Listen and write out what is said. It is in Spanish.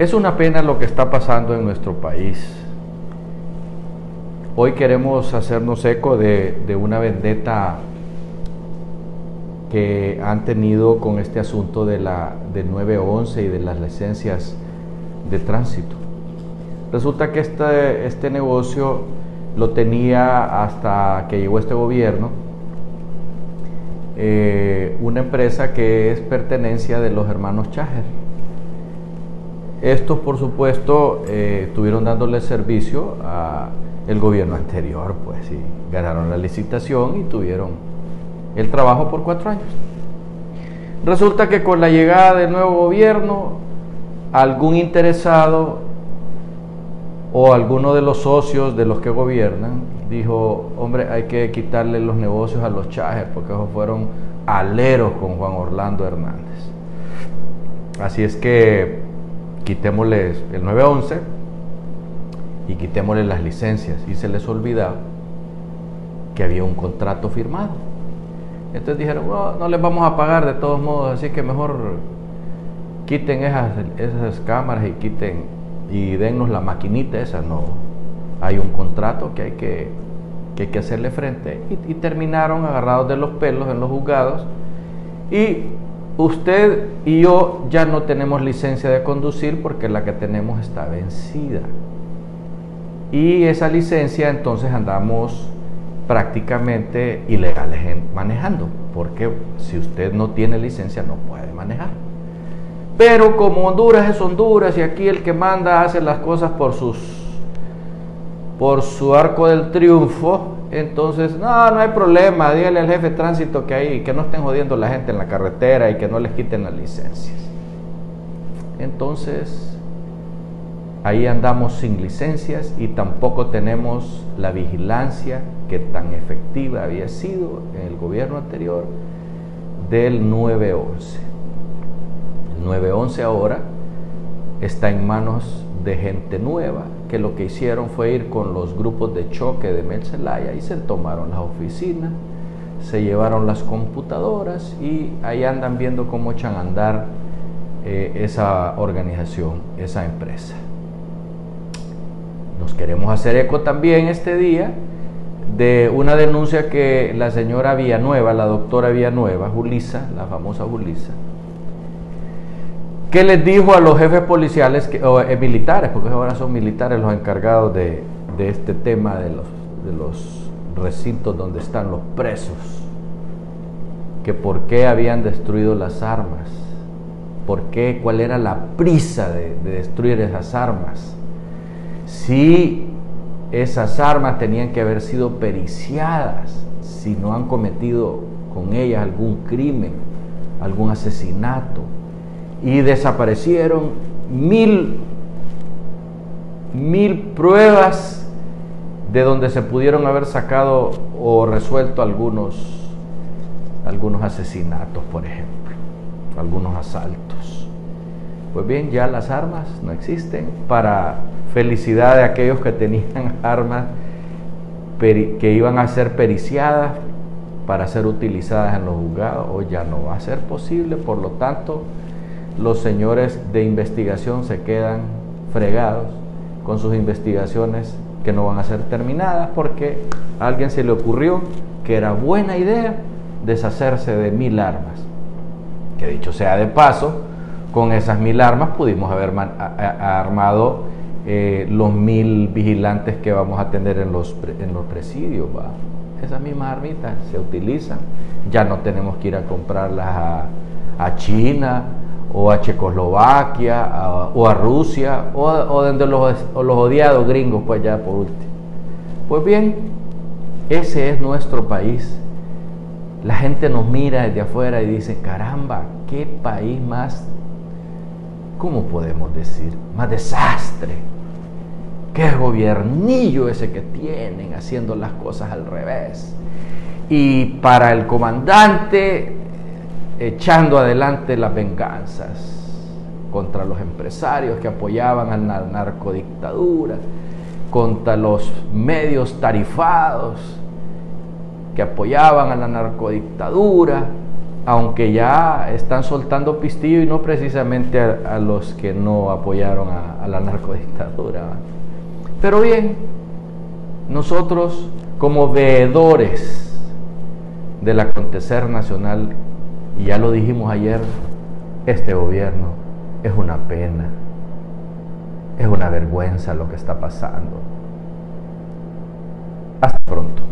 Es una pena lo que está pasando en nuestro país. Hoy queremos hacernos eco de, una vendetta que han tenido con este asunto de la de 911 y de las licencias de tránsito. Resulta que este, este negocio lo tenía hasta que llegó este gobierno eh, una empresa que es pertenencia de los hermanos Chajer. Estos, por supuesto, eh, estuvieron dándole servicio al gobierno anterior, pues, y ganaron la licitación y tuvieron el trabajo por cuatro años. Resulta que con la llegada del nuevo gobierno, algún interesado o alguno de los socios de los que gobiernan dijo, hombre, hay que quitarle los negocios a los chajes porque esos fueron aleros con Juan Orlando Hernández. Así es que quitémosles el 911 y quitémosle las licencias. Y se les olvidaba que había un contrato firmado. Entonces dijeron, no les vamos a pagar de todos modos, así que mejor quiten esas, esas cámaras y quiten y dennos la maquinita esa. No, hay un contrato que hay que, que, hay que hacerle frente y, y terminaron agarrados de los pelos en los juzgados y usted y yo ya no tenemos licencia de conducir porque la que tenemos está vencida. Y esa licencia entonces andamos prácticamente ilegales manejando, porque si usted no tiene licencia no puede manejar. Pero como Honduras es Honduras y aquí el que manda hace las cosas por sus por su arco del triunfo, entonces no, no hay problema, dígale al jefe de tránsito que ahí que no estén jodiendo la gente en la carretera y que no les quiten las licencias. Entonces, ahí andamos sin licencias y tampoco tenemos la vigilancia que tan efectiva había sido en el gobierno anterior del 911. El 911 ahora está en manos de gente nueva que lo que hicieron fue ir con los grupos de choque de Melcelaya y se tomaron las oficinas, se llevaron las computadoras y ahí andan viendo cómo echan a andar eh, esa organización, esa empresa. Nos queremos hacer eco también este día de una denuncia que la señora Villanueva, la doctora Villanueva, Julisa, la famosa Julisa, que les dijo a los jefes policiales, o eh, militares, porque ahora son militares los encargados de, este tema de los, de los recintos donde están los presos, que por qué habían destruido las armas, por qué, cuál era la prisa de, de destruir esas armas. Si esas armas tenían que haber sido periciadas, si no han cometido con ellas algún crimen, algún asesinato, y desaparecieron mil, mil pruebas de donde se pudieron haber sacado o resuelto algunos, algunos asesinatos, por ejemplo, algunos asaltos. Pues bien, ya las armas no existen para felicidad de aquellos que tenían armas que iban a ser periciadas para ser utilizadas en los juzgados, hoy ya no va a ser posible, por lo tanto, los señores de investigación se quedan fregados con sus investigaciones que no van a ser terminadas porque a alguien se le ocurrió que era buena idea deshacerse de mil armas. Que dicho sea de paso, con esas mil armas pudimos haber armado eh, los mil vigilantes que vamos a tener en los, presidios. Esas mismas armitas se utilizan, ya no tenemos que ir a comprarlas a China o a Checoslovaquia o a Rusia o, o los, los odiados gringos, pues ya por último. Pues bien, ese es nuestro país. La gente nos mira desde afuera y dice, caramba, qué país más ¿cómo podemos decir? Más desastre. Qué gobiernillo ese que tienen haciendo las cosas al revés. Y para el comandante, echando adelante las venganzas contra los empresarios que apoyaban a la narcodictadura, contra los medios tarifados que apoyaban a la narcodictadura aunque ya están soltando pistillo y no precisamente a, los que no apoyaron a, a la narcodictadura. Pero bien, nosotros como veedores del acontecer nacional, y ya lo dijimos ayer, este gobierno es una pena, es una vergüenza lo que está pasando. Hasta pronto.